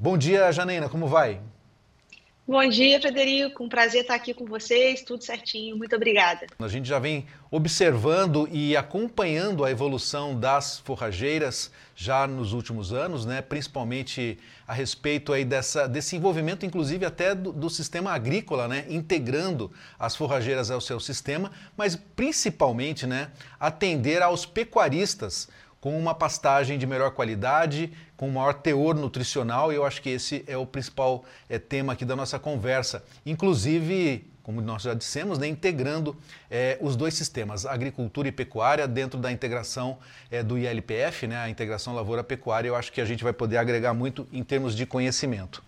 Bom dia, Janaína, como vai? Bom dia, Frederico. Um prazer estar aqui com vocês. Tudo certinho. Muito obrigada. A gente já vem observando e acompanhando a evolução das forrageiras já nos últimos anos, né? principalmente a respeito aí dessa, desse envolvimento, inclusive até do, do sistema agrícola, né? integrando as forrageiras ao seu sistema, mas principalmente né? atender aos pecuaristas com uma pastagem de melhor qualidade, com maior teor nutricional, e eu acho que esse é o principal é, tema aqui da nossa conversa. Inclusive, como nós já dissemos, né, integrando é, os dois sistemas, agricultura e pecuária, dentro da integração é, do ILPF, né, a integração lavoura-pecuária, eu acho que a gente vai poder agregar muito em termos de conhecimento.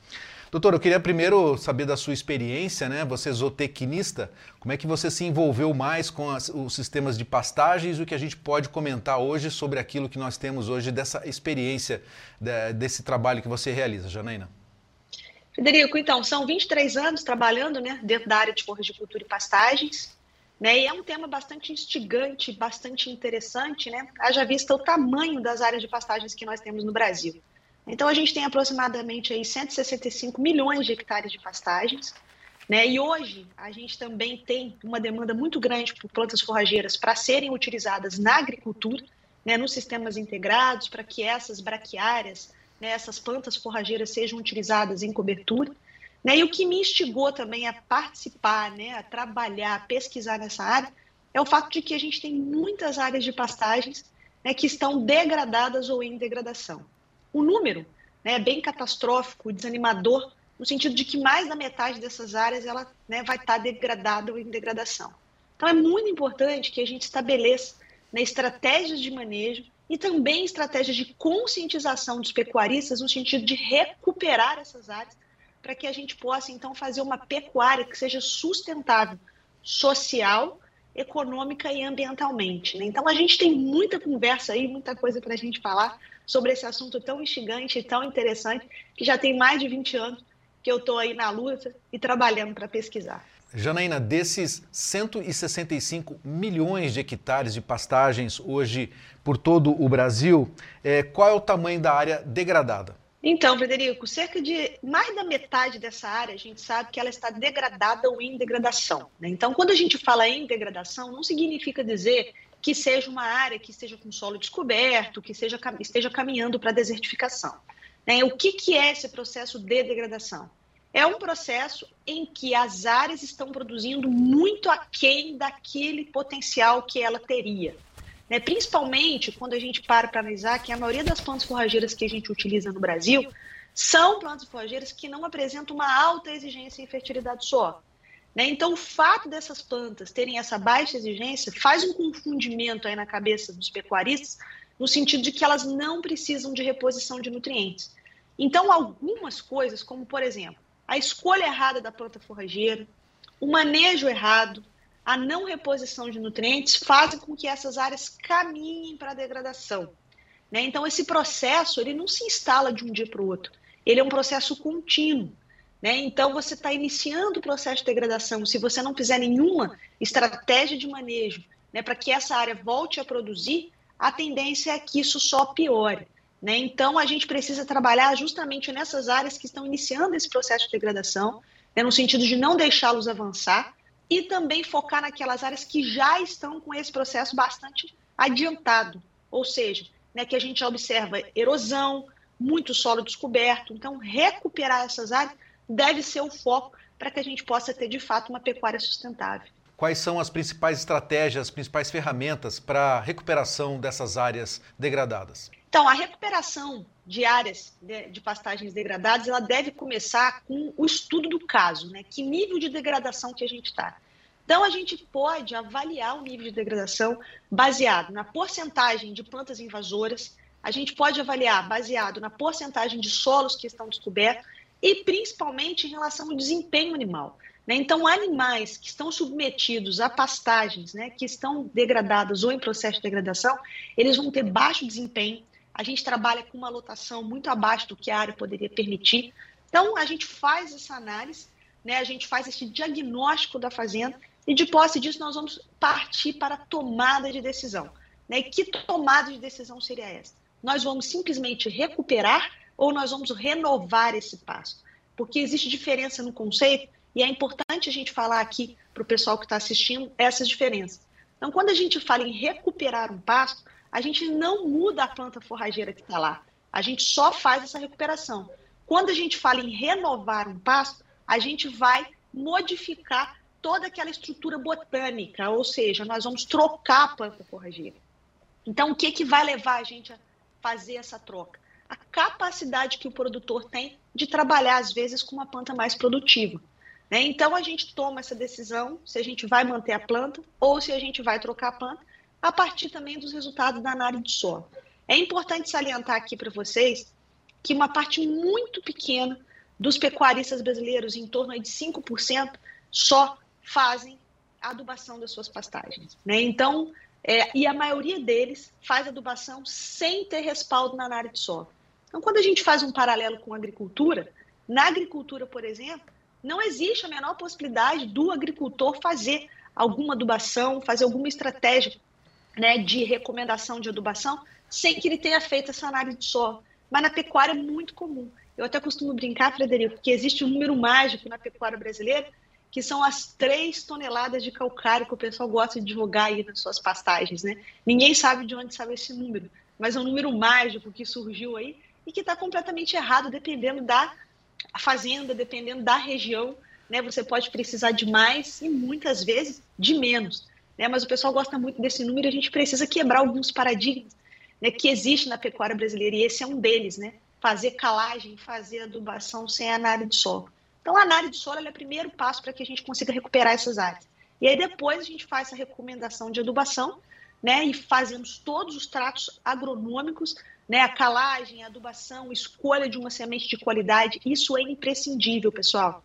Doutor, eu queria primeiro saber da sua experiência, né? Você é zootecnista, como é que você se envolveu mais com as, os sistemas de pastagens e o que a gente pode comentar hoje sobre aquilo que nós temos hoje dessa experiência, de, desse trabalho que você realiza, Janaína? Federico, então, são 23 anos trabalhando né, dentro da área de forragicultura e pastagens. Né, e é um tema bastante instigante, bastante interessante, né? Haja vista o tamanho das áreas de pastagens que nós temos no Brasil. Então a gente tem aproximadamente aí 165 milhões de hectares de pastagens, né? E hoje a gente também tem uma demanda muito grande por plantas forrageiras para serem utilizadas na agricultura, né, nos sistemas integrados, para que essas braquiárias, né, essas plantas forrageiras sejam utilizadas em cobertura. Né, e o que me instigou também a participar, né, a trabalhar, a pesquisar nessa área, é o fato de que a gente tem muitas áreas de pastagens né, que estão degradadas ou em degradação. O número né, é bem catastrófico, desanimador, no sentido de que mais da metade dessas áreas ela né, vai estar degradada ou em degradação. Então é muito importante que a gente estabeleça né, estratégias de manejo e também estratégias de conscientização dos pecuaristas no sentido de recuperar essas áreas para que a gente possa então fazer uma pecuária que seja sustentável, social, econômica e ambientalmente. Né? Então a gente tem muita conversa aí, muita coisa para a gente falar sobre esse assunto tão instigante e tão interessante, que já tem mais de 20 anos que eu estou aí na luta e trabalhando para pesquisar. Janaína, desses 165 milhões de hectares de pastagens hoje por todo o Brasil, é, qual é o tamanho da área degradada? Então, Frederico, cerca de mais da metade dessa área a gente sabe que ela está degradada ou em degradação. Né? Então, quando a gente fala em degradação, não significa dizer que seja uma área que esteja com solo descoberto, que seja, esteja caminhando para a desertificação. Né? O que, que é esse processo de degradação? É um processo em que as áreas estão produzindo muito aquém daquele potencial que ela teria. Né? Principalmente quando a gente para para analisar que a maioria das plantas forrageiras que a gente utiliza no Brasil são plantas forrageiras que não apresentam uma alta exigência em fertilidade do solo. Né? Então, o fato dessas plantas terem essa baixa exigência faz um confundimento aí na cabeça dos pecuaristas, no sentido de que elas não precisam de reposição de nutrientes. Então, algumas coisas, como por exemplo, a escolha errada da planta forrageira, o manejo errado, a não reposição de nutrientes fazem com que essas áreas caminhem para a degradação. Né? Então, esse processo ele não se instala de um dia para o outro. Ele é um processo contínuo. Né? Então, você está iniciando o processo de degradação. Se você não fizer nenhuma estratégia de manejo né, para que essa área volte a produzir, a tendência é que isso só piore. Né? Então, a gente precisa trabalhar justamente nessas áreas que estão iniciando esse processo de degradação, né, no sentido de não deixá-los avançar, e também focar naquelas áreas que já estão com esse processo bastante adiantado, ou seja, né, que a gente observa erosão, muito solo descoberto. Então, recuperar essas áreas deve ser o foco para que a gente possa ter, de fato, uma pecuária sustentável. Quais são as principais estratégias, as principais ferramentas para a recuperação dessas áreas degradadas? Então, a recuperação de áreas de, pastagens degradadas, ela deve começar com o estudo do caso, né? Que nível de degradação que a gente está. Então, a gente pode avaliar o nível de degradação baseado na porcentagem de plantas invasoras, a gente pode avaliar baseado na porcentagem de solos que estão descobertos e principalmente em relação ao desempenho animal. Né? Então, animais que estão submetidos a pastagens né, que estão degradadas ou em processo de degradação, eles vão ter baixo desempenho. A gente trabalha com uma lotação muito abaixo do que a área poderia permitir. Então, a gente faz essa análise, né, a gente faz esse diagnóstico da fazenda e, de posse disso, nós vamos partir para a tomada de decisão. Né? E que tomada de decisão seria essa? Nós vamos simplesmente recuperar ou nós vamos renovar esse pasto? Porque existe diferença no conceito e é importante a gente falar aqui para o pessoal que está assistindo essas diferenças. Então, quando a gente fala em recuperar um pasto, a gente não muda a planta forrageira que está lá. A gente só faz essa recuperação. Quando a gente fala em renovar um pasto, a gente vai modificar toda aquela estrutura botânica, ou seja, nós vamos trocar a planta forrageira. Então, o que, que vai levar a gente a fazer essa troca? A capacidade que o produtor tem de trabalhar, às vezes, com uma planta mais produtiva. Né? Então, a gente toma essa decisão se a gente vai manter a planta ou se a gente vai trocar a planta, a partir também dos resultados da análise de solo. É importante salientar aqui para vocês que uma parte muito pequena dos pecuaristas brasileiros, em torno de 5%, só fazem adubação das suas pastagens. Né? Então, é, e a maioria deles faz adubação sem ter respaldo na área de solo. Então, quando a gente faz um paralelo com a agricultura, na agricultura, por exemplo, não existe a menor possibilidade do agricultor fazer alguma adubação, fazer alguma estratégia né, de recomendação de adubação, sem que ele tenha feito essa análise de solo. Mas na pecuária é muito comum. Eu até costumo brincar, Frederico, que existe um número mágico na pecuária brasileira, que são as três toneladas de calcário que o pessoal gosta de jogar aí nas suas pastagens, né? Ninguém sabe de onde saiu esse número, mas é um número mágico que surgiu aí e que está completamente errado, dependendo da fazenda, dependendo da região, né? Você pode precisar de mais e muitas vezes de menos, né? Mas o pessoal gosta muito desse número e a gente precisa quebrar alguns paradigmas né, que existem na pecuária brasileira e esse é um deles, né? Fazer calagem, fazer adubação sem análise de solo. Então, a análise de solo é o primeiro passo para que a gente consiga recuperar essas áreas. E aí depois a gente faz essa recomendação de adubação, né, e fazemos todos os tratos agronômicos, né, a calagem, a adubação, escolha de uma semente de qualidade, isso é imprescindível, pessoal.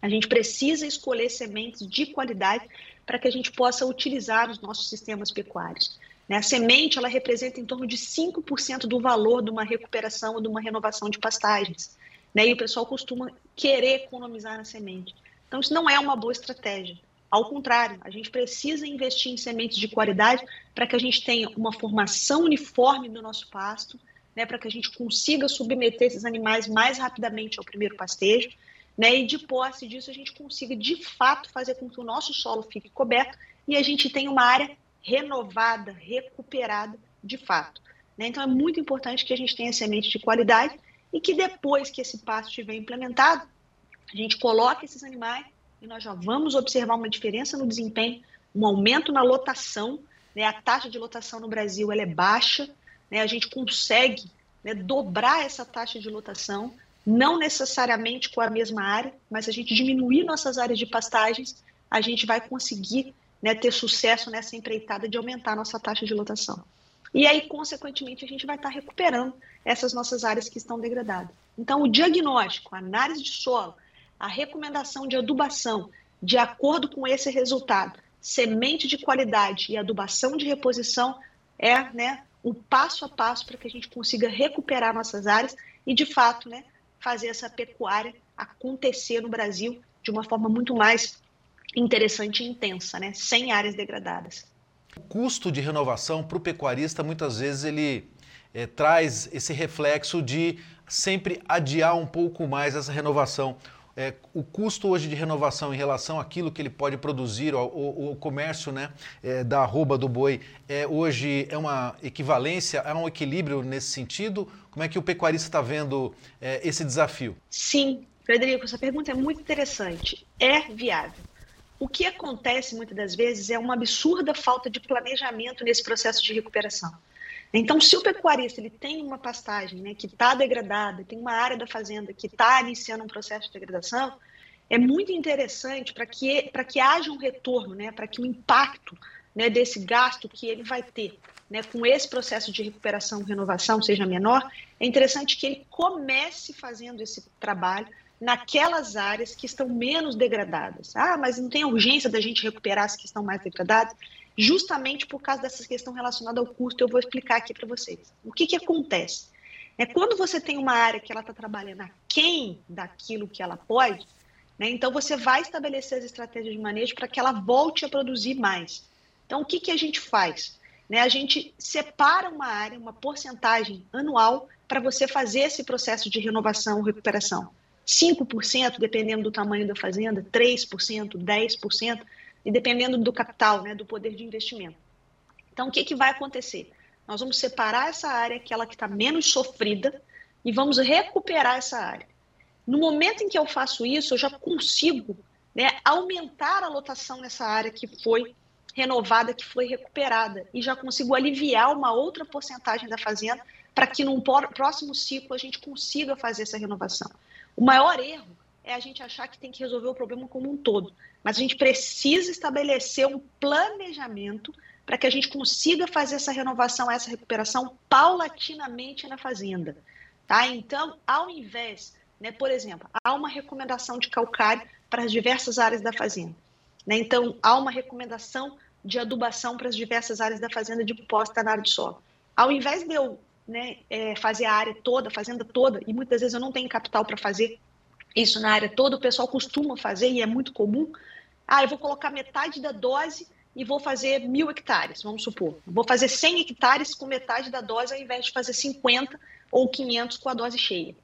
A gente precisa escolher sementes de qualidade para que a gente possa utilizar nos nossos sistemas pecuários. Né? A semente ela representa em torno de 5% do valor de uma recuperação ou de uma renovação de pastagens. Né? E o pessoal costuma querer economizar na semente. Então, isso não é uma boa estratégia. Ao contrário, a gente precisa investir em sementes de qualidade para que a gente tenha uma formação uniforme do nosso pasto, né, para que a gente consiga submeter esses animais mais rapidamente ao primeiro pastejo, né, e de posse disso a gente consiga de fato fazer com que o nosso solo fique coberto e a gente tenha uma área renovada, recuperada de fato. Né? Então é muito importante que a gente tenha semente de qualidade e que depois que esse passo estiver implementado, a gente coloque esses animais e nós já vamos observar uma diferença no desempenho, um aumento na lotação, né? a taxa de lotação no Brasil ela é baixa, né? a gente consegue né, dobrar essa taxa de lotação, não necessariamente com a mesma área, mas a gente diminuir nossas áreas de pastagens, a gente vai conseguir né, ter sucesso nessa empreitada de aumentar nossa taxa de lotação. E aí, consequentemente, a gente vai estar recuperando essas nossas áreas que estão degradadas. Então, o diagnóstico, a análise de solo, a recomendação de adubação, de acordo com esse resultado, semente de qualidade e adubação de reposição é né, o passo a passo para que a gente consiga recuperar nossas áreas e, de fato, né, fazer essa pecuária acontecer no Brasil de uma forma muito mais interessante e intensa, né, sem áreas degradadas. O custo de renovação para o pecuarista, muitas vezes, ele é, traz esse reflexo de sempre adiar um pouco mais essa renovação. É, o custo hoje de renovação em relação àquilo que ele pode produzir, o, o comércio né, é, da arroba do boi, é, hoje é uma equivalência, é um equilíbrio nesse sentido? Como é que o pecuarista está vendo é, esse desafio? Sim, Frederico, essa pergunta é muito interessante. É viável. O que acontece muitas das vezes é uma absurda falta de planejamento nesse processo de recuperação. Então, se o pecuarista ele tem uma pastagem né, que está degradada, tem uma área da fazenda que está iniciando um processo de degradação, é muito interessante para que, que haja um retorno, né, para que o impacto né, desse gasto que ele vai ter né, com esse processo de recuperação e renovação seja menor, é interessante que ele comece fazendo esse trabalho naquelas áreas que estão menos degradadas. Ah, mas não tem urgência da gente recuperar as que estão mais degradadas? Justamente por causa dessa questão relacionada ao custo, eu vou explicar aqui para vocês. O que, que acontece? É quando você tem uma área que ela está trabalhando aquém daquilo que ela pode, né, então você vai estabelecer as estratégias de manejo para que ela volte a produzir mais. Então, o que, que a gente faz? Né, a gente separa uma área, uma porcentagem anual, para você fazer esse processo de renovação, recuperação? 5%, dependendo do tamanho da fazenda, 3%, 10%, e dependendo do capital, né, do poder de investimento. Então, o que, que vai acontecer? Nós vamos separar essa área, aquela que está menos sofrida, e vamos recuperar essa área. No momento em que eu faço isso, eu já consigo né, aumentar a lotação nessa área que foi renovada, que foi recuperada, e já consigo aliviar uma outra porcentagem da fazenda para que num próximo ciclo a gente consiga fazer essa renovação. O maior erro é a gente achar que tem que resolver o problema como um todo, mas a gente precisa estabelecer um planejamento para que a gente consiga fazer essa renovação, essa recuperação paulatinamente na fazenda. Tá? Então, ao invés, né, por exemplo, há uma recomendação de calcário para as diversas áreas da fazenda. Né? Então, há uma recomendação de adubação para as diversas áreas da fazenda de posta na área de solo. Ao invés de eu né, é, fazer a área toda, a fazenda toda, e muitas vezes eu não tenho capital para fazer isso na área toda, o pessoal costuma fazer e é muito comum. Ah, eu vou colocar metade da dose e vou fazer mil hectares, vamos supor. Vou fazer 100 hectares com metade da dose ao invés de fazer 50 ou 500 com a dose cheia.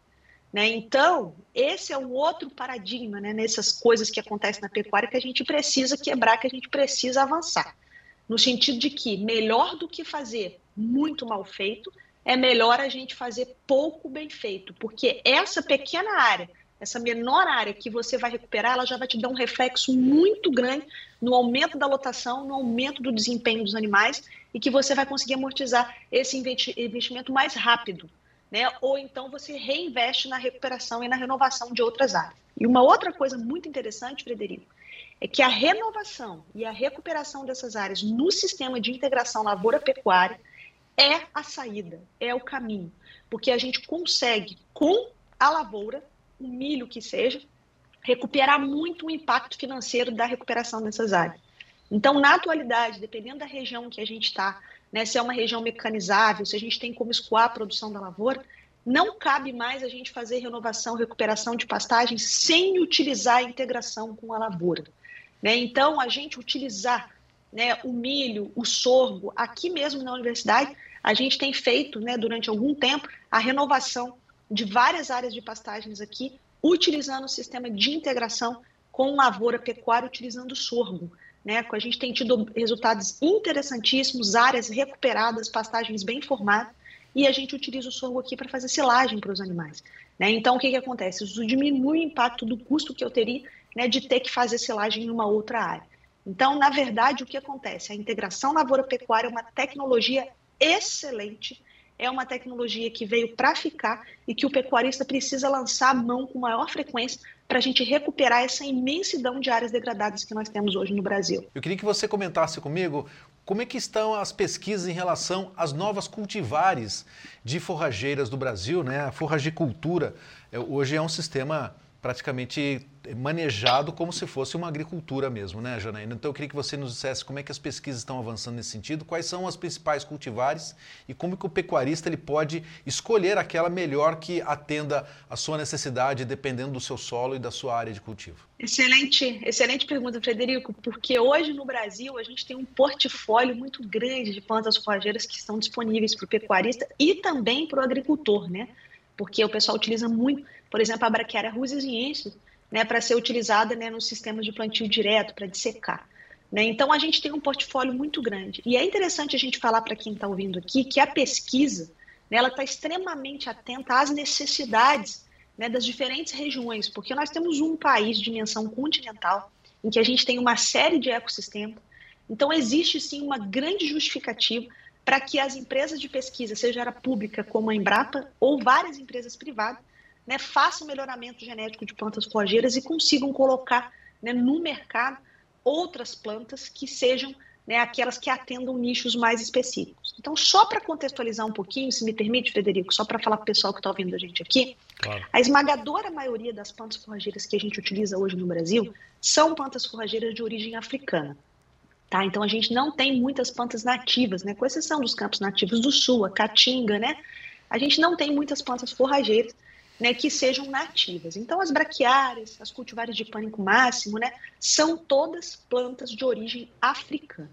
Né? Então, esse é um outro paradigma né, nessas coisas que acontecem na pecuária que a gente precisa quebrar, que a gente precisa avançar. No sentido de que melhor do que fazer muito mal feito, é melhor a gente fazer pouco bem feito, porque essa pequena área, essa menor área que você vai recuperar, ela já vai te dar um reflexo muito grande no aumento da lotação, no aumento do desempenho dos animais e que você vai conseguir amortizar esse investimento mais rápido né? Ou então você reinveste na recuperação e na renovação de outras áreas. E uma outra coisa muito interessante, Frederico, é que a renovação e a recuperação dessas áreas no sistema de integração lavoura-pecuária é a saída, é o caminho, porque a gente consegue, com a lavoura, o milho que seja, recuperar muito o impacto financeiro da recuperação dessas áreas. Então, na atualidade, dependendo da região que a gente está, né, se é uma região mecanizável, se a gente tem como escoar a produção da lavoura, não cabe mais a gente fazer renovação, recuperação de pastagem sem utilizar a integração com a lavoura. Né? Então, a gente utilizar né, o milho, o sorgo, aqui mesmo na universidade, a gente tem feito né, durante algum tempo a renovação de várias áreas de pastagens aqui, utilizando o sistema de integração com lavoura pecuária, utilizando sorgo. Né? A gente tem tido resultados interessantíssimos, áreas recuperadas, pastagens bem formadas, e a gente utiliza o sorgo aqui para fazer silagem para os animais. Né? Então, o que, que acontece? Isso diminui o impacto do custo que eu teria né, de ter que fazer silagem em uma outra área. Então, na verdade, o que acontece? A integração lavoura-pecuária é uma tecnologia excelente, é uma tecnologia que veio para ficar e que o pecuarista precisa lançar a mão com maior frequência para a gente recuperar essa imensidão de áreas degradadas que nós temos hoje no Brasil. Eu queria que você comentasse comigo como é que estão as pesquisas em relação às novas cultivares de forrageiras do Brasil, né? A forragicultura é, hoje é um sistema praticamente manejado como se fosse uma agricultura mesmo, né, Janaína? Então eu queria que você nos dissesse como é que as pesquisas estão avançando nesse sentido, quais são as principais cultivares e como que o pecuarista ele pode escolher aquela melhor que atenda a sua necessidade, dependendo do seu solo e da sua área de cultivo. Excelente, excelente pergunta, Frederico, porque hoje no Brasil a gente tem um portfólio muito grande de plantas forrageiras que estão disponíveis para o pecuarista e também para o agricultor, né? Porque o pessoal utiliza muito por exemplo, a braquiária rusiziense, né, para ser utilizada né, no sistema de plantio direto, para dissecar. Né? Então, a gente tem um portfólio muito grande. E é interessante a gente falar para quem está ouvindo aqui que a pesquisa né, ela está extremamente atenta às necessidades né, das diferentes regiões, porque nós temos um país de dimensão continental, em que a gente tem uma série de ecossistemas. Então, existe sim uma grande justificativa para que as empresas de pesquisa, seja ela pública como a Embrapa ou várias empresas privadas, né, façam melhoramento genético de plantas forrageiras e consigam colocar né, no mercado outras plantas que sejam né, aquelas que atendam nichos mais específicos. Então, só para contextualizar um pouquinho, se me permite, Frederico, só para falar para o pessoal que está ouvindo a gente aqui, claro. a esmagadora maioria das plantas forrageiras que a gente utiliza hoje no Brasil são plantas forrageiras de origem africana. Tá? Então, a gente não tem muitas plantas nativas, né, com exceção dos campos nativos do sul, a caatinga, né? A gente não tem muitas plantas forrageiras né, que sejam nativas. Então, as braquiárias, as cultivares de pânico máximo, né, são todas plantas de origem africana.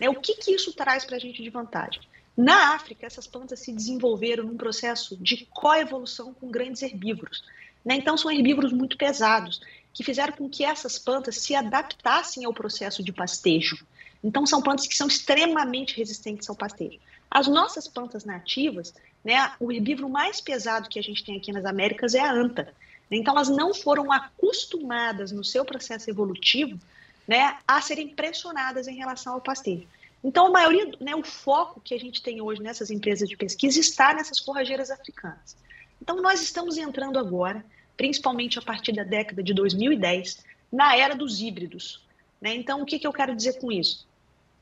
Né? O que, que isso traz para a gente de vantagem? Na África, essas plantas se desenvolveram num processo de coevolução com grandes herbívoros. Né? Então, são herbívoros muito pesados, que fizeram com que essas plantas se adaptassem ao processo de pastejo. Então, são plantas que são extremamente resistentes ao pastejo. As nossas plantas nativas, né, o herbívoro mais pesado que a gente tem aqui nas Américas é a anta. Então, elas não foram acostumadas no seu processo evolutivo né, a serem pressionadas em relação ao pastejo. Então, a maioria, né, o foco que a gente tem hoje nessas empresas de pesquisa está nessas forrageiras africanas. Então, nós estamos entrando agora, principalmente a partir da década de 2010, na era dos híbridos. Né? Então, o que, que eu quero dizer com isso?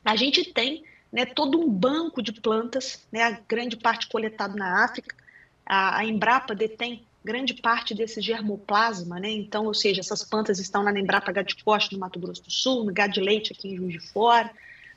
A gente tem né, todo um banco de plantas, né, a grande parte coletado na África. A, a Embrapa detém grande parte desse germoplasma, né? Então, ou seja, essas plantas estão na Embrapa Gadicoste, no Mato Grosso do Sul, no Gade Leite, aqui em Juiz de Fora,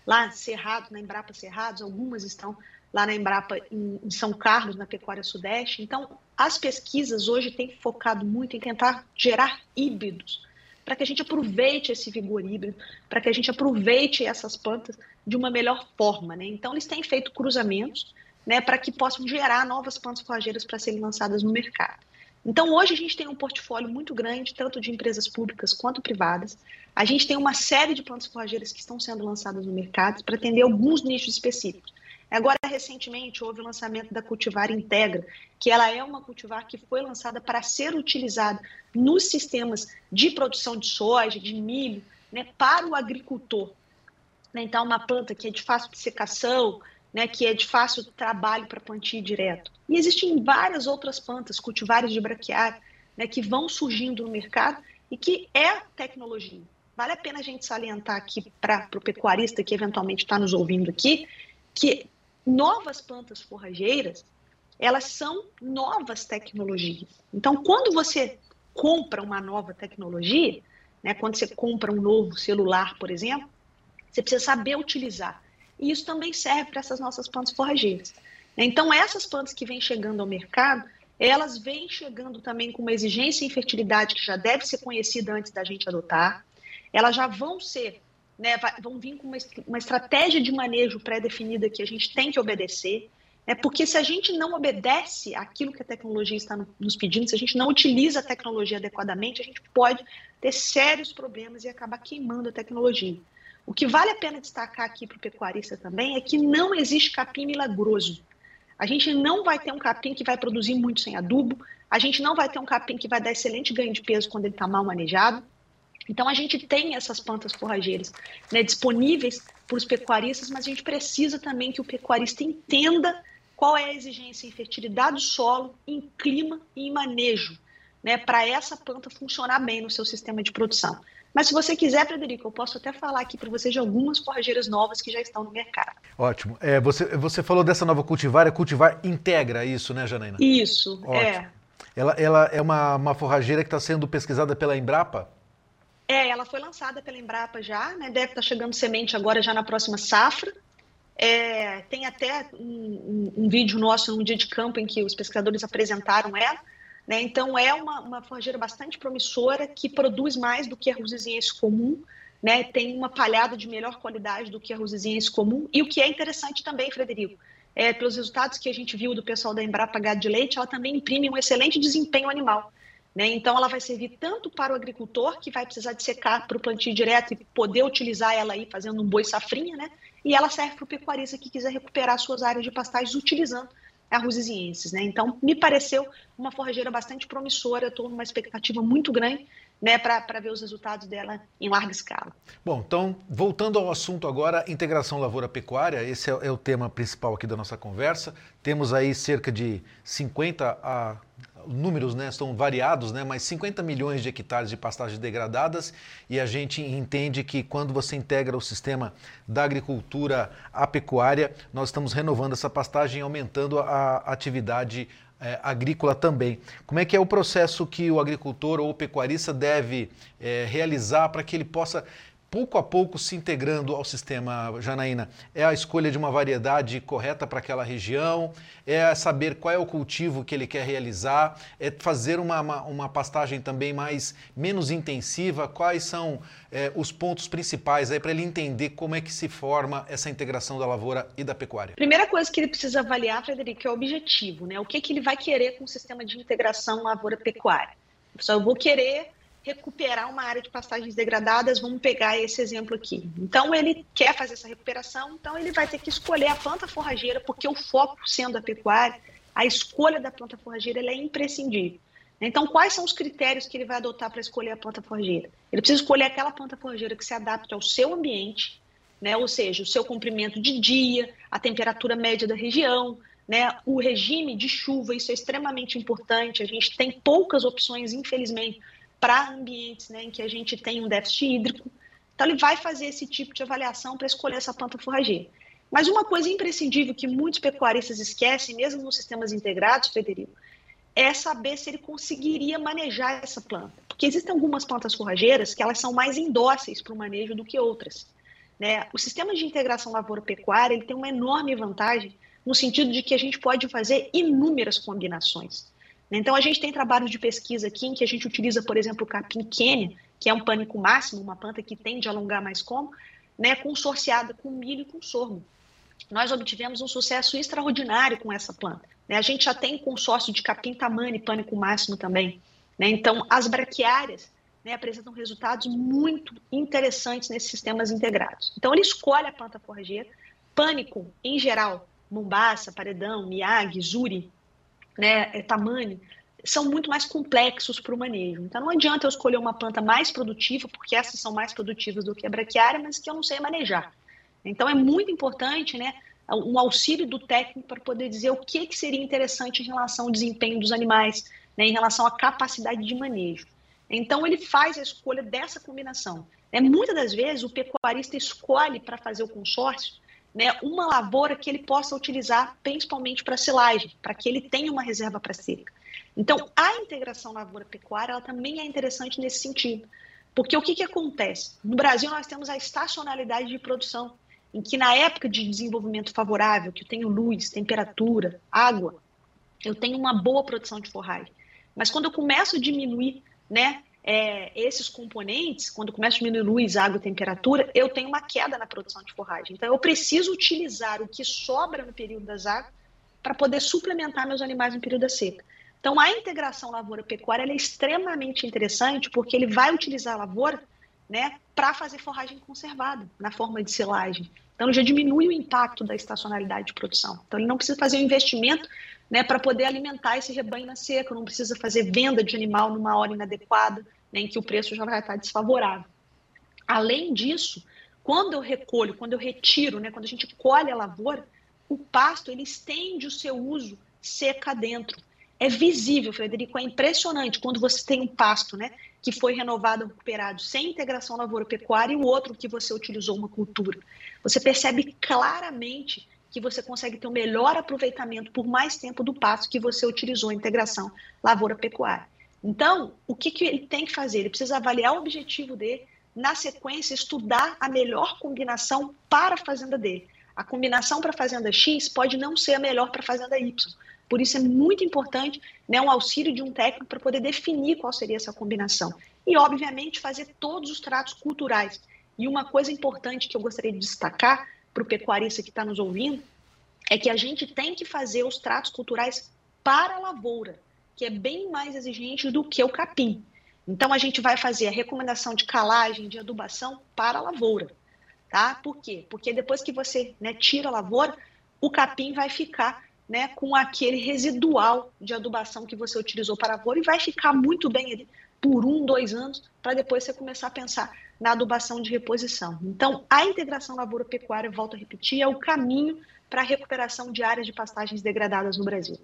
lá Cerrado, na Embrapa Cerrados, algumas estão lá na Embrapa em, em São Carlos, na Pecuária Sudeste. Então, as pesquisas hoje têm focado muito em tentar gerar híbridos, para que a gente aproveite esse vigor híbrido, para que a gente aproveite essas plantas de uma melhor forma. Né? Então, eles têm feito cruzamentos né, para que possam gerar novas plantas forrageiras para serem lançadas no mercado. Então, hoje a gente tem um portfólio muito grande, tanto de empresas públicas quanto privadas. A gente tem uma série de plantas forrageiras que estão sendo lançadas no mercado para atender alguns nichos específicos. Agora, recentemente, houve o lançamento da Cultivar Integra, que ela é uma cultivar que foi lançada para ser utilizada nos sistemas de produção de soja, de milho, né, para o agricultor. Né, então, uma planta que é de fácil secação, né, que é de fácil trabalho para plantio direto. E existem várias outras plantas, cultivares de braquiária, né, que vão surgindo no mercado e que é tecnologia. Vale a pena a gente salientar aqui para o pecuarista que eventualmente está nos ouvindo aqui, que novas plantas forrageiras, elas são novas tecnologias. Então, quando você compra uma nova tecnologia, né, quando você compra um novo celular, por exemplo, você precisa saber utilizar. E isso também serve para essas nossas plantas forrageiras. Então, essas plantas que vêm chegando ao mercado, elas vêm chegando também com uma exigência em fertilidade que já deve ser conhecida antes da gente adotar. Elas já vão ser né, vão vir com uma, estratégia de manejo pré-definida que a gente tem que obedecer. Né, porque se a gente não obedece aquilo que a tecnologia está nos pedindo, se a gente não utiliza a tecnologia adequadamente, a gente pode ter sérios problemas e acabar queimando a tecnologia. O que vale a pena destacar aqui para o pecuarista também é que não existe capim milagroso. A gente não vai ter um capim que vai produzir muito sem adubo, a gente não vai ter um capim que vai dar excelente ganho de peso quando ele está mal manejado, então a gente tem essas plantas forrageiras né, disponíveis para os pecuaristas, mas a gente precisa também que o pecuarista entenda qual é a exigência em fertilidade do solo, em clima e em manejo, né, para essa planta funcionar bem no seu sistema de produção. Mas se você quiser, Frederico, eu posso até falar aqui para você de algumas forrageiras novas que já estão no mercado. Ótimo. É, você, você falou dessa nova cultivar, é cultivar integra isso, né, Janaína? Isso, Ótimo. é. Ela, ela é uma, uma forrageira que está sendo pesquisada pela Embrapa? É, ela foi lançada pela Embrapa já, né? Deve estar tá chegando semente agora já na próxima safra. É, tem até um, um, um, vídeo nosso num dia de campo em que os pesquisadores apresentaram ela. Né? Então é uma, uma forrageira bastante promissora que produz mais do que a rusiziense comum. Né? Tem uma palhada de melhor qualidade do que a rusiziense comum. E o que é interessante também, Frederico, é, pelos resultados que a gente viu do pessoal da Embrapa Gado de Leite, ela também imprime um excelente desempenho animal. Né? Então, ela vai servir tanto para o agricultor, que vai precisar de secar para o plantio direto e poder utilizar ela aí fazendo um boi safrinha, né? e ela serve para o pecuarista que quiser recuperar suas áreas de pastagens utilizando a Rusizienses. Né? Então, me pareceu uma forrageira bastante promissora, estou numa expectativa muito grande né, para ver os resultados dela em larga escala. Bom, então, voltando ao assunto agora, integração lavoura-pecuária, esse é, é, o tema principal aqui da nossa conversa. Temos aí cerca de 50 a números né, estão variados, né, mas 50 milhões de hectares de pastagens degradadas e a gente entende que quando você integra o sistema da agricultura à pecuária, nós estamos renovando essa pastagem aumentando a atividade é, agrícola também. Como é que é o processo que o agricultor ou o pecuarista deve é, realizar para que ele possa pouco a pouco se integrando ao sistema, Janaína? É a escolha de uma variedade correta para aquela região? É saber qual é o cultivo que ele quer realizar? É fazer uma, uma, uma pastagem também mais menos intensiva? Quais são é, os pontos principais aí para ele entender como é que se forma essa integração da lavoura e da pecuária? Primeira coisa que ele precisa avaliar, Frederico, é o objetivo, né? O que, que ele vai querer com o sistema de integração lavoura-pecuária? Só eu vou querer recuperar uma área de pastagens degradadas, vamos pegar esse exemplo aqui. Então, ele quer fazer essa recuperação, então ele vai ter que escolher a planta forrageira, porque o foco sendo a pecuária, a escolha da planta forrageira é imprescindível. Então, quais são os critérios que ele vai adotar para escolher a planta forrageira? Ele precisa escolher aquela planta forrageira que se adapte ao seu ambiente, né? ou seja, o seu comprimento de dia, a temperatura média da região, né? o regime de chuva, isso é extremamente importante. A gente tem poucas opções, infelizmente, para ambientes né, em que a gente tem um déficit hídrico. Então, ele vai fazer esse tipo de avaliação para escolher essa planta forrageira. Mas uma coisa imprescindível que muitos pecuaristas esquecem, mesmo nos sistemas integrados, Frederico, é saber se ele conseguiria manejar essa planta. Porque existem algumas plantas forrageiras que elas são mais indóceis para o manejo do que outras. Né? O sistema de integração lavoura-pecuária tem uma enorme vantagem no sentido de que a gente pode fazer inúmeras combinações. Então, a gente tem trabalhos de pesquisa aqui em que a gente utiliza, por exemplo, o capim Quênia, que é um pânico máximo, uma planta que tende a alongar mais como, né, consorciada com milho e com sorgo. Nós obtivemos um sucesso extraordinário com essa planta. Né? A gente já tem consórcio de capim tamane, pânico máximo também. Né? Então, as braquiárias né, apresentam resultados muito interessantes nesses sistemas integrados. Então, ele escolhe a planta forrageira. Pânico, em geral, Mombasa, Paredão, Miyagi, Zuri, né, é, tamanho, são muito mais complexos para o manejo. Então não adianta eu escolher uma planta mais produtiva, porque essas são mais produtivas do que a braquiária, mas que eu não sei manejar. Então é muito importante, né, um auxílio do técnico para poder dizer o que, que seria interessante em relação ao desempenho dos animais, né, em relação à capacidade de manejo. Então ele faz a escolha dessa combinação. É, muitas das vezes o pecuarista escolhe para fazer o consórcio né, uma lavoura que ele possa utilizar principalmente para silagem, para que ele tenha uma reserva para seca. Então, a integração lavoura-pecuária ela também é interessante nesse sentido. Porque o que, que acontece? No Brasil, nós temos a estacionalidade de produção, em que na época de desenvolvimento favorável, que eu tenho luz, temperatura, água, eu tenho uma boa produção de forragem. Mas quando eu começo a diminuir né, é, esses componentes, quando começa a diminuir luz, água e temperatura, eu tenho uma queda na produção de forragem. Então, eu preciso utilizar o que sobra no período das águas para poder suplementar meus animais no período da seca. Então, a integração lavoura-pecuária é extremamente interessante porque ele vai utilizar a lavoura né, para fazer forragem conservada, na forma de silagem. Então, ele já diminui o impacto da estacionalidade de produção. Então, ele não precisa fazer um investimento né, para poder alimentar esse rebanho na seca, não precisa fazer venda de animal numa hora inadequada, né, em que o preço já vai estar desfavorável. Além disso, quando eu recolho, quando eu retiro, né, quando a gente colhe a lavoura, o pasto ele estende o seu uso seca dentro. É visível, Frederico, é impressionante quando você tem um pasto né, que foi renovado, recuperado, sem integração lavoura-pecuária e o outro que você utilizou uma cultura. Você percebe claramente que você consegue ter um melhor aproveitamento por mais tempo do pasto que você utilizou a integração lavoura-pecuária. Então, o que, que ele tem que fazer? Ele precisa avaliar o objetivo dele, na sequência, estudar a melhor combinação para a fazenda dele. A combinação para a fazenda X pode não ser a melhor para a fazenda Y. Por isso é muito importante né, um auxílio de um técnico para poder definir qual seria essa combinação. E, obviamente, fazer todos os tratos culturais. E uma coisa importante que eu gostaria de destacar para o pecuarista que está nos ouvindo, é que a gente tem que fazer os tratos culturais para a lavoura, que é bem mais exigente do que o capim. Então, a gente vai fazer a recomendação de calagem, de adubação para a lavoura. Tá? Por quê? Porque depois que você né, tira a lavoura, o capim vai ficar né, com aquele residual de adubação que você utilizou para a lavoura e vai ficar muito bem ali por um, dois anos, para depois você começar a pensar na adubação de reposição. Então, a integração lavoura-pecuária, volto a repetir, é o caminho para a recuperação de áreas de pastagens degradadas no Brasil.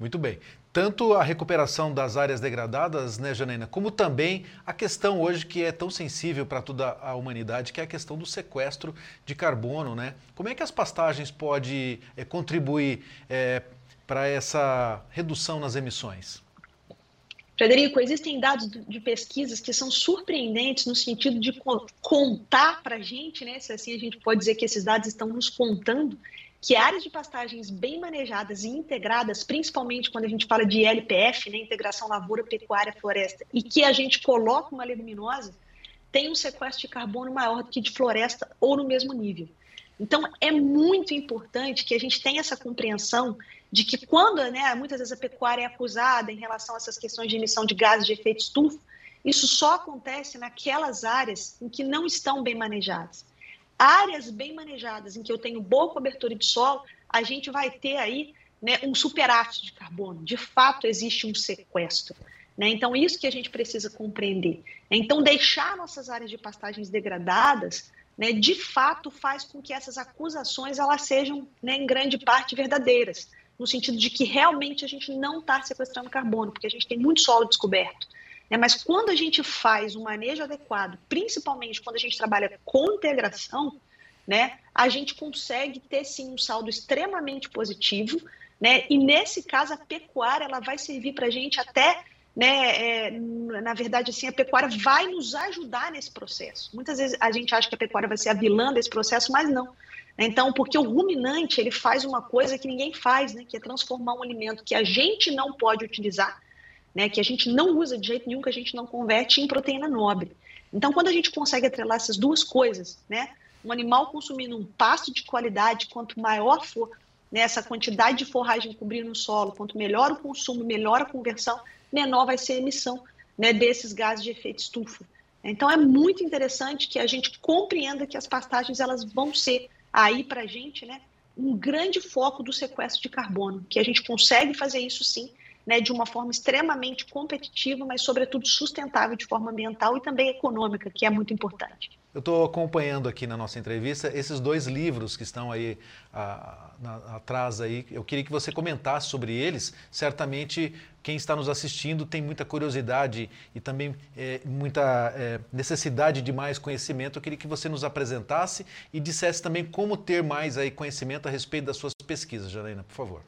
Muito bem. Tanto a recuperação das áreas degradadas, né, Janaína, como também a questão hoje que é tão sensível para toda a humanidade, que é a questão do sequestro de carbono, né? Como é que as pastagens podem é, contribuir é, para essa redução nas emissões? Frederico, existem dados de pesquisas que são surpreendentes no sentido de contar para a gente, né? Se assim a gente pode dizer que esses dados estão nos contando, que áreas de pastagens bem manejadas e integradas, principalmente quando a gente fala de LPF, né, integração lavoura, pecuária, floresta, e que a gente coloca uma leguminosa, tem um sequestro de carbono maior do que de floresta ou no mesmo nível. Então, é muito importante que a gente tenha essa compreensão de que quando, né, muitas vezes a pecuária é acusada em relação a essas questões de emissão de gases de efeito estufa, isso só acontece naquelas áreas em que não estão bem manejadas. Áreas bem manejadas, em que eu tenho boa cobertura de solo, a gente vai ter aí né, um superávit de carbono. De fato, existe um sequestro. Né? Então, isso que a gente precisa compreender. Então, deixar nossas áreas de pastagens degradadas né, de fato faz com que essas acusações elas sejam, né, em grande parte, verdadeiras, no sentido de que realmente a gente não está sequestrando carbono, porque a gente tem muito solo descoberto. Né, mas quando a gente faz um manejo adequado, principalmente quando a gente trabalha com integração, né, a gente consegue ter sim um saldo extremamente positivo, né, e nesse caso a pecuária ela vai servir para a gente até né, é, na verdade, assim, a pecuária vai nos ajudar nesse processo. Muitas vezes a gente acha que a pecuária vai ser a vilã desse processo, mas não. Então, porque o ruminante ele faz uma coisa que ninguém faz, né, que é transformar um alimento que a gente não pode utilizar, né, que a gente não usa de jeito nenhum, que a gente não converte em proteína nobre. Então, quando a gente consegue atrelar essas duas coisas, né, um animal consumindo um pasto de qualidade, quanto maior for né, essa quantidade de forragem cobrindo o solo, quanto melhor o consumo, melhor a conversão, menor vai ser a emissão né, desses gases de efeito estufa. Então é muito interessante que a gente compreenda que as pastagens elas vão ser aí para a gente né, um grande foco do sequestro de carbono, que a gente consegue fazer isso sim, né, de uma forma extremamente competitiva, mas sobretudo sustentável de forma ambiental e também econômica, que é muito importante. Eu estou acompanhando aqui na nossa entrevista esses dois livros que estão aí a, na, atrás aí. Eu queria que você comentasse sobre eles. Certamente quem está nos assistindo tem muita curiosidade e também é, muita é, necessidade de mais conhecimento. Eu queria que você nos apresentasse e dissesse também como ter mais aí conhecimento a respeito das suas pesquisas, Janaína, por favor.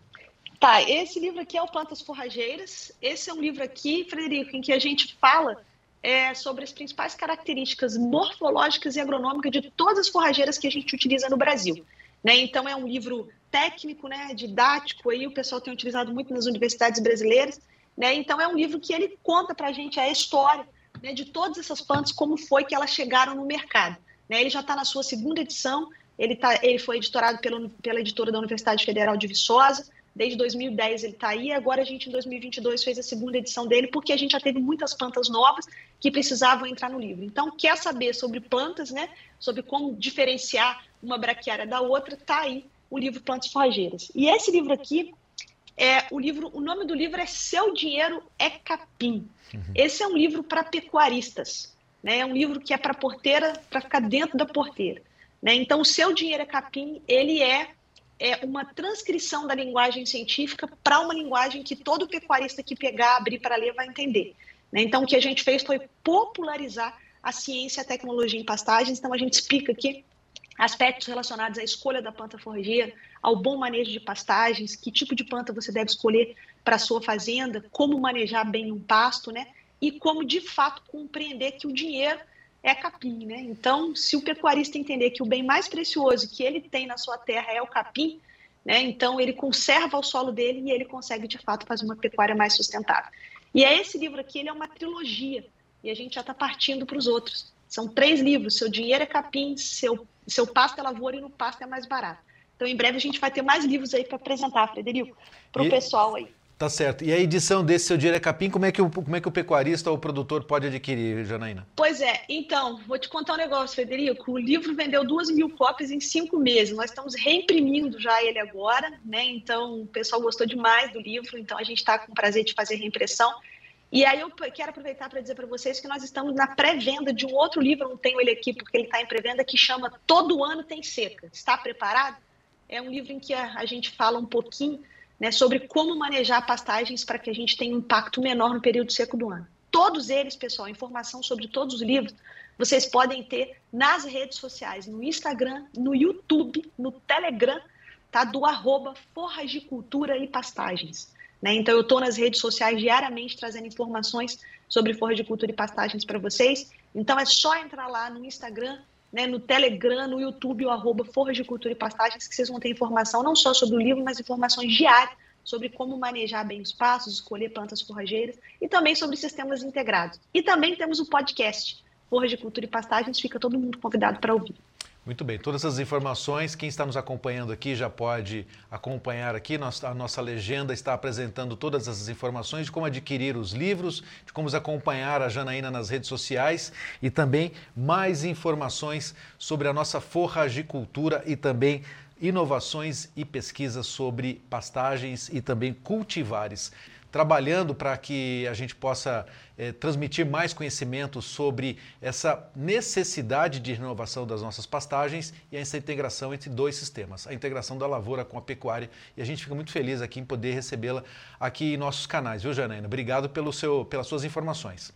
Tá, esse livro aqui é o Plantas Forrageiras. Esse é um livro aqui, Frederico, em que a gente fala é, sobre as principais características morfológicas e agronômicas de todas as forrageiras que a gente utiliza no Brasil. Né? Então, é um livro técnico, né, didático, aí o pessoal tem utilizado muito nas universidades brasileiras. Né? Então, é um livro que ele conta para a gente a história né, de todas essas plantas, como foi que elas chegaram no mercado. Né? Ele já está na sua segunda edição, ele, tá, ele foi editorado pela, pela editora da Universidade Federal de Viçosa, Desde 2010 ele está aí, agora a gente em 2022 fez a segunda edição dele, porque a gente já teve muitas plantas novas que precisavam entrar no livro. Então, quer saber sobre plantas, né? Sobre como diferenciar uma braquiária da outra, está aí o livro Plantas Forrageiras. E esse livro aqui é o livro, o nome do livro é Seu Dinheiro é Capim. Uhum. Esse é um livro para pecuaristas, né? É um livro que é para porteira, para ficar dentro da porteira, né? Então, o Seu Dinheiro é Capim, ele é é uma transcrição da linguagem científica para uma linguagem que todo pecuarista que pegar, abrir para ler vai entender. Né? Então, o que a gente fez foi popularizar a ciência e a tecnologia em pastagens. Então, a gente explica aqui aspectos relacionados à escolha da planta forrageira, ao bom manejo de pastagens, que tipo de planta você deve escolher para sua fazenda, como manejar bem um pasto, né? E como de fato compreender que o dinheiro é capim, né? Então, se o pecuarista entender que o bem mais precioso que ele tem na sua terra é o capim, né? Então ele conserva o solo dele e ele consegue de fato fazer uma pecuária mais sustentável. E é esse livro aqui, ele é uma trilogia e a gente já está partindo para os outros. São três livros: seu dinheiro é capim, seu seu pasto é lavoura e no pasto é mais barato. Então, em breve a gente vai ter mais livros aí para apresentar, Frederico, para o pessoal aí. Tá certo. E a edição desse Seu Dinheiro é Capim, como é que o, como é que o pecuarista ou o produtor pode adquirir, Janaína? Pois é. Então, vou te contar um negócio, Federico. O livro vendeu duas mil cópias em cinco meses. Nós estamos reimprimindo já ele agora, né? Então, o pessoal gostou demais do livro. Então, a gente está com prazer de fazer reimpressão. E aí eu quero aproveitar para dizer para vocês que nós estamos na pré-venda de um outro livro, não tenho ele aqui porque ele está em pré-venda, que chama Todo Ano Tem Seca. Está preparado? É um livro em que a, a gente fala um pouquinho né, sobre como manejar pastagens para que a gente tenha um impacto menor no período seco do ano. Todos eles, pessoal, informação sobre todos os livros, vocês podem ter nas redes sociais, no Instagram, no YouTube, no Telegram, tá? Do arroba Forragicultura e Pastagens. Né? Então, eu estou nas redes sociais diariamente trazendo informações sobre Forra de Cultura e Pastagens para vocês. Então, é só entrar lá no Instagram, né, no Telegram, no YouTube, o arroba de Cultura e Pastagens, que vocês vão ter informação não só sobre o livro, mas informações diárias sobre como manejar bem os passos, escolher plantas forrageiras e também sobre sistemas integrados. E também temos o podcast Forra de Cultura e Pastagens, fica todo mundo convidado para ouvir. Muito bem, todas as informações, quem está nos acompanhando aqui já pode acompanhar aqui. a nossa legenda está apresentando todas essas informações de como adquirir os livros, de como acompanhar a Janaína nas redes sociais e também mais informações sobre a nossa forragicultura e também inovações e pesquisas sobre pastagens e também cultivares trabalhando para que a gente possa é, transmitir mais conhecimento sobre essa necessidade de renovação das nossas pastagens e essa integração entre dois sistemas, a integração da lavoura com a pecuária. E a gente fica muito feliz aqui em poder recebê-la aqui em nossos canais, viu, Janaína? Obrigado pelo seu, pelas suas informações.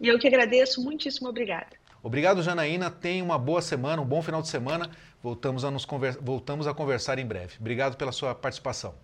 E eu que agradeço, muitíssimo obrigada. Obrigado, Janaína. Tenha uma boa semana, um bom final de semana. Voltamos a, nos conver... Voltamos a conversar em breve. Obrigado pela sua participação.